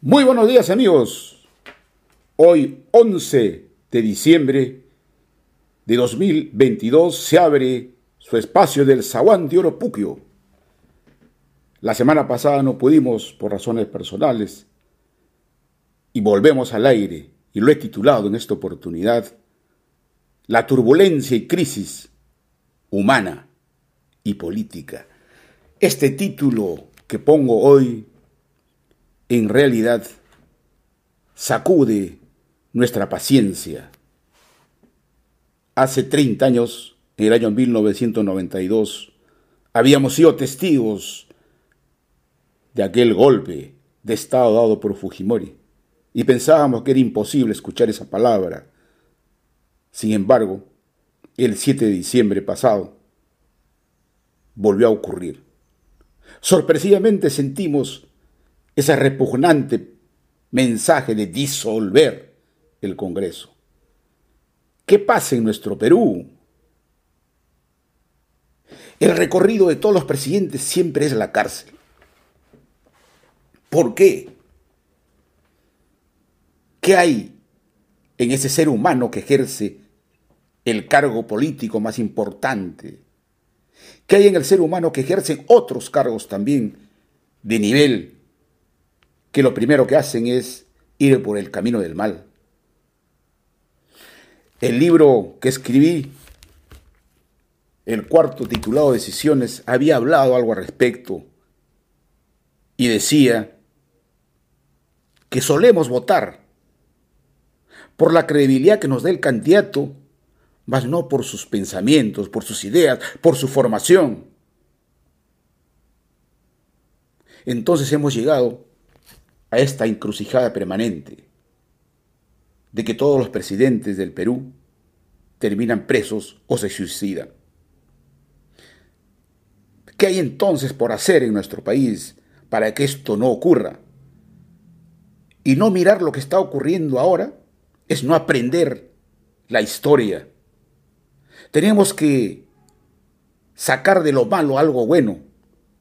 Muy buenos días amigos. Hoy 11 de diciembre de 2022 se abre su espacio del Zaguán de Oropuquio. La semana pasada no pudimos por razones personales y volvemos al aire y lo he titulado en esta oportunidad La turbulencia y crisis humana y política. Este título que pongo hoy en realidad sacude nuestra paciencia. Hace 30 años, en el año 1992, habíamos sido testigos de aquel golpe de Estado dado por Fujimori y pensábamos que era imposible escuchar esa palabra. Sin embargo, el 7 de diciembre pasado volvió a ocurrir. Sorpresivamente sentimos ese repugnante mensaje de disolver el Congreso. ¿Qué pasa en nuestro Perú? El recorrido de todos los presidentes siempre es la cárcel. ¿Por qué? ¿Qué hay en ese ser humano que ejerce el cargo político más importante? ¿Qué hay en el ser humano que ejerce otros cargos también de nivel que lo primero que hacen es ir por el camino del mal. El libro que escribí, el cuarto titulado Decisiones, había hablado algo al respecto y decía que solemos votar por la credibilidad que nos da el candidato, mas no por sus pensamientos, por sus ideas, por su formación. Entonces hemos llegado a esta encrucijada permanente de que todos los presidentes del Perú terminan presos o se suicidan. ¿Qué hay entonces por hacer en nuestro país para que esto no ocurra? Y no mirar lo que está ocurriendo ahora es no aprender la historia. Tenemos que sacar de lo malo algo bueno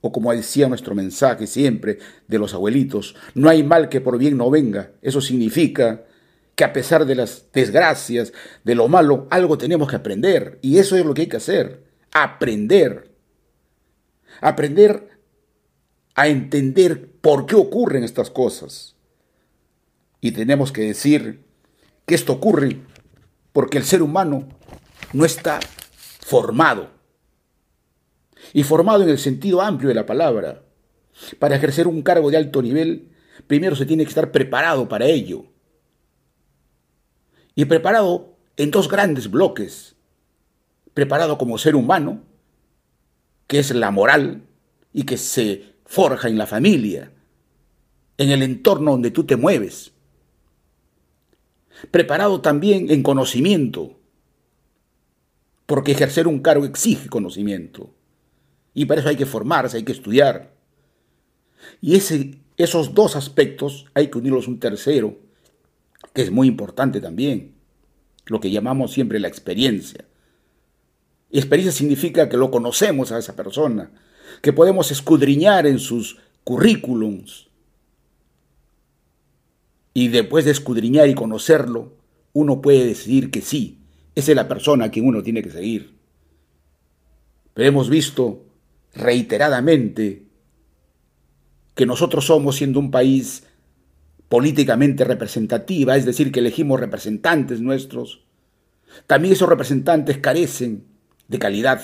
o como decía nuestro mensaje siempre de los abuelitos, no hay mal que por bien no venga. Eso significa que a pesar de las desgracias, de lo malo, algo tenemos que aprender. Y eso es lo que hay que hacer, aprender. Aprender a entender por qué ocurren estas cosas. Y tenemos que decir que esto ocurre porque el ser humano no está formado y formado en el sentido amplio de la palabra. Para ejercer un cargo de alto nivel, primero se tiene que estar preparado para ello. Y preparado en dos grandes bloques. Preparado como ser humano, que es la moral y que se forja en la familia, en el entorno donde tú te mueves. Preparado también en conocimiento, porque ejercer un cargo exige conocimiento. Y para eso hay que formarse, hay que estudiar. Y ese, esos dos aspectos hay que unirlos un tercero, que es muy importante también, lo que llamamos siempre la experiencia. Y experiencia significa que lo conocemos a esa persona, que podemos escudriñar en sus currículums. Y después de escudriñar y conocerlo, uno puede decidir que sí, esa es la persona a quien uno tiene que seguir. Pero hemos visto reiteradamente que nosotros somos, siendo un país políticamente representativa, es decir, que elegimos representantes nuestros, también esos representantes carecen de calidad.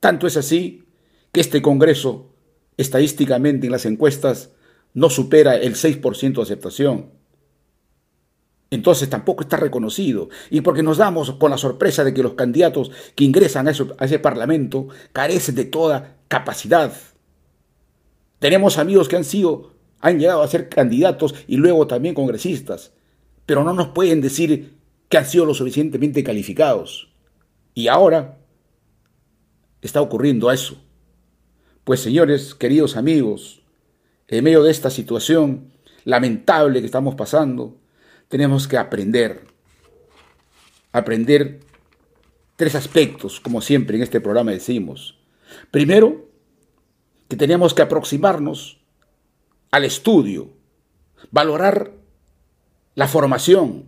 Tanto es así que este Congreso, estadísticamente en las encuestas, no supera el 6% de aceptación entonces tampoco está reconocido. Y porque nos damos con la sorpresa de que los candidatos que ingresan a, ese Parlamento carecen de toda capacidad. Tenemos amigos que han sido, han llegado a ser candidatos y luego también congresistas, pero no nos pueden decir que han sido lo suficientemente calificados. Y ahora está ocurriendo eso. Pues señores, queridos amigos, en medio de esta situación lamentable que estamos pasando, tenemos que aprender. Aprender tres aspectos, como siempre en este programa decimos. Primero, que tenemos que aproximarnos al estudio, valorar la formación,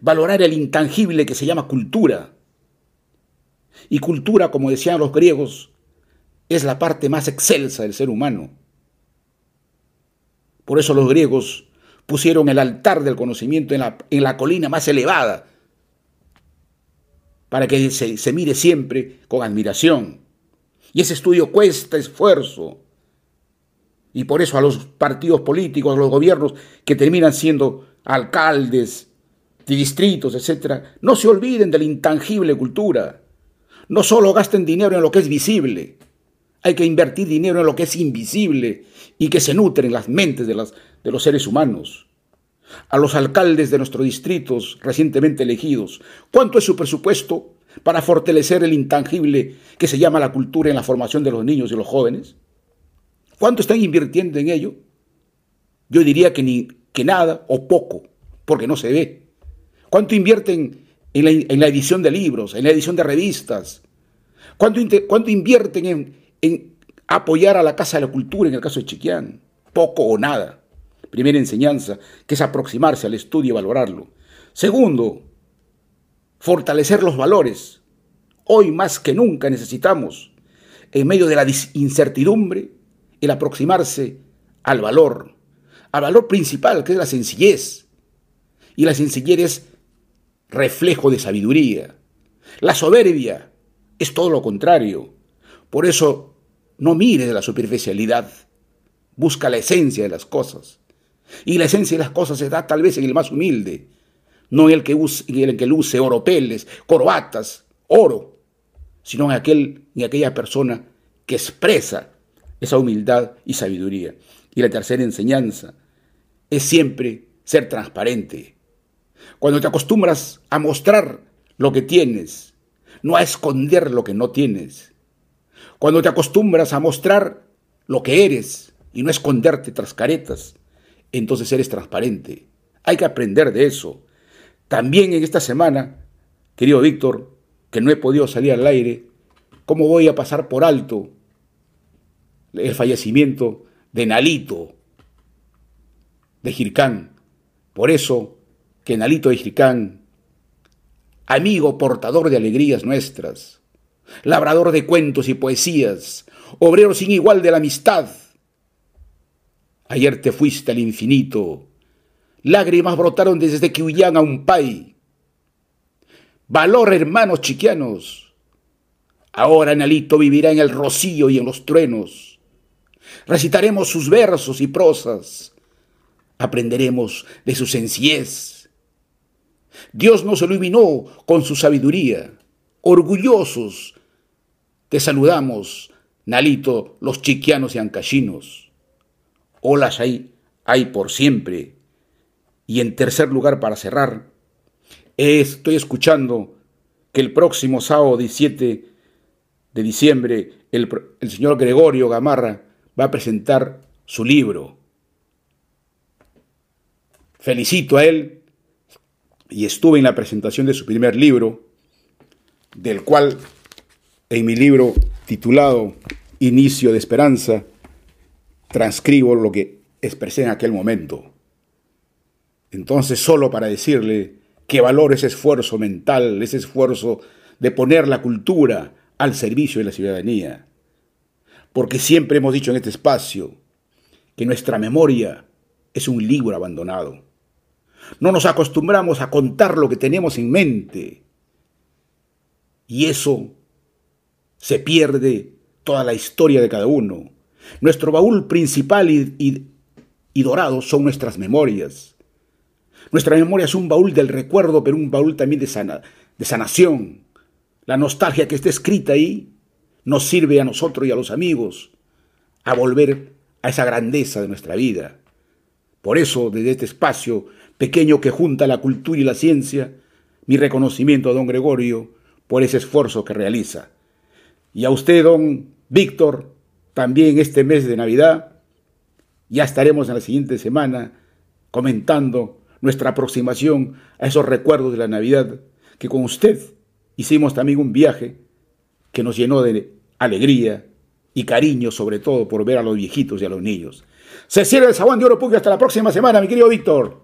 valorar el intangible que se llama cultura. Y cultura, como decían los griegos, es la parte más excelsa del ser humano. Por eso los griegos pusieron el altar del conocimiento en la, en la colina más elevada, para que se, se mire siempre con admiración. Y ese estudio cuesta esfuerzo. Y por eso a los partidos políticos, a los gobiernos que terminan siendo alcaldes de distritos, etc., no se olviden de la intangible cultura. No solo gasten dinero en lo que es visible, hay que invertir dinero en lo que es invisible y que se nutre en las mentes de, los seres humanos. A los alcaldes de nuestros distritos recientemente elegidos, ¿cuánto es su presupuesto para fortalecer el intangible que se llama la cultura en la formación de los niños y los jóvenes? ¿Cuánto están invirtiendo en ello? Yo diría que, ni, que nada o poco, porque no se ve. ¿Cuánto invierten en la, edición de libros, en la edición de revistas? ¿Cuánto, cuánto invierten en, en apoyar a la Casa de la Cultura en el caso de Chiquián. Poco o nada. Primera enseñanza, que es aproximarse al estudio y valorarlo. Segundo, fortalecer los valores. Hoy más que nunca necesitamos, en medio de la incertidumbre, el aproximarse al valor, al valor principal, que es la sencillez. Y la sencillez es reflejo de sabiduría. La soberbia es todo lo contrario. Por eso no mire de la superficialidad, busca la esencia de las cosas. Y la esencia de las cosas se da tal vez en el más humilde, no en el que, use, en el que luce oropeles, corbatas, oro, sino en, aquel, en aquella persona que expresa esa humildad y sabiduría. Y la tercera enseñanza es siempre ser transparente. Cuando te acostumbras a mostrar lo que tienes, no a esconder lo que no tienes, cuando te acostumbras a mostrar lo que eres y no esconderte tras caretas, entonces eres transparente. Hay que aprender de eso. También en esta semana, querido Víctor, que no he podido salir al aire, ¿cómo voy a pasar por alto el fallecimiento de Nalito de Jircán? Por eso que Nalito de Jircán, amigo portador de alegrías nuestras, labrador de cuentos y poesías, obrero sin igual de la amistad. Ayer te fuiste al infinito, lágrimas brotaron desde que huían a un pay. Valor, hermanos chiquianos. Ahora Nalito vivirá en el rocío y en los truenos. Recitaremos sus versos y prosas. Aprenderemos de su sencillez. Dios nos iluminó con su sabiduría orgullosos. Te saludamos, Nalito, los chiquianos y ancachinos. Olas hay, hay por siempre. Y en tercer lugar, para cerrar, estoy escuchando que el próximo sábado 17 de diciembre el, el señor Gregorio Gamarra va a presentar su libro. Felicito a él y estuve en la presentación de su primer libro, del cual en mi libro titulado Inicio de Esperanza transcribo lo que expresé en aquel momento. Entonces, solo para decirle que valoro ese esfuerzo mental, ese esfuerzo de poner la cultura al servicio de la ciudadanía. Porque siempre hemos dicho en este espacio que nuestra memoria es un libro abandonado. No nos acostumbramos a contar lo que tenemos en mente, y eso se pierde toda la historia de cada uno. Nuestro baúl principal y, dorado son nuestras memorias. Nuestra memoria es un baúl del recuerdo, pero un baúl también de, sana, de sanación. La nostalgia que está escrita ahí nos sirve a nosotros y a los amigos a volver a esa grandeza de nuestra vida. Por eso, desde este espacio pequeño que junta la cultura y la ciencia, mi reconocimiento a don Gregorio por ese esfuerzo que realiza. Y a usted, don Víctor, también este mes de Navidad, ya estaremos en la siguiente semana comentando nuestra aproximación a esos recuerdos de la Navidad, que con usted hicimos también un viaje que nos llenó de alegría y cariño, sobre todo por ver a los viejitos y a los niños. Se cierra el Zaguán de Oro Pugio hasta la próxima semana, mi querido Víctor.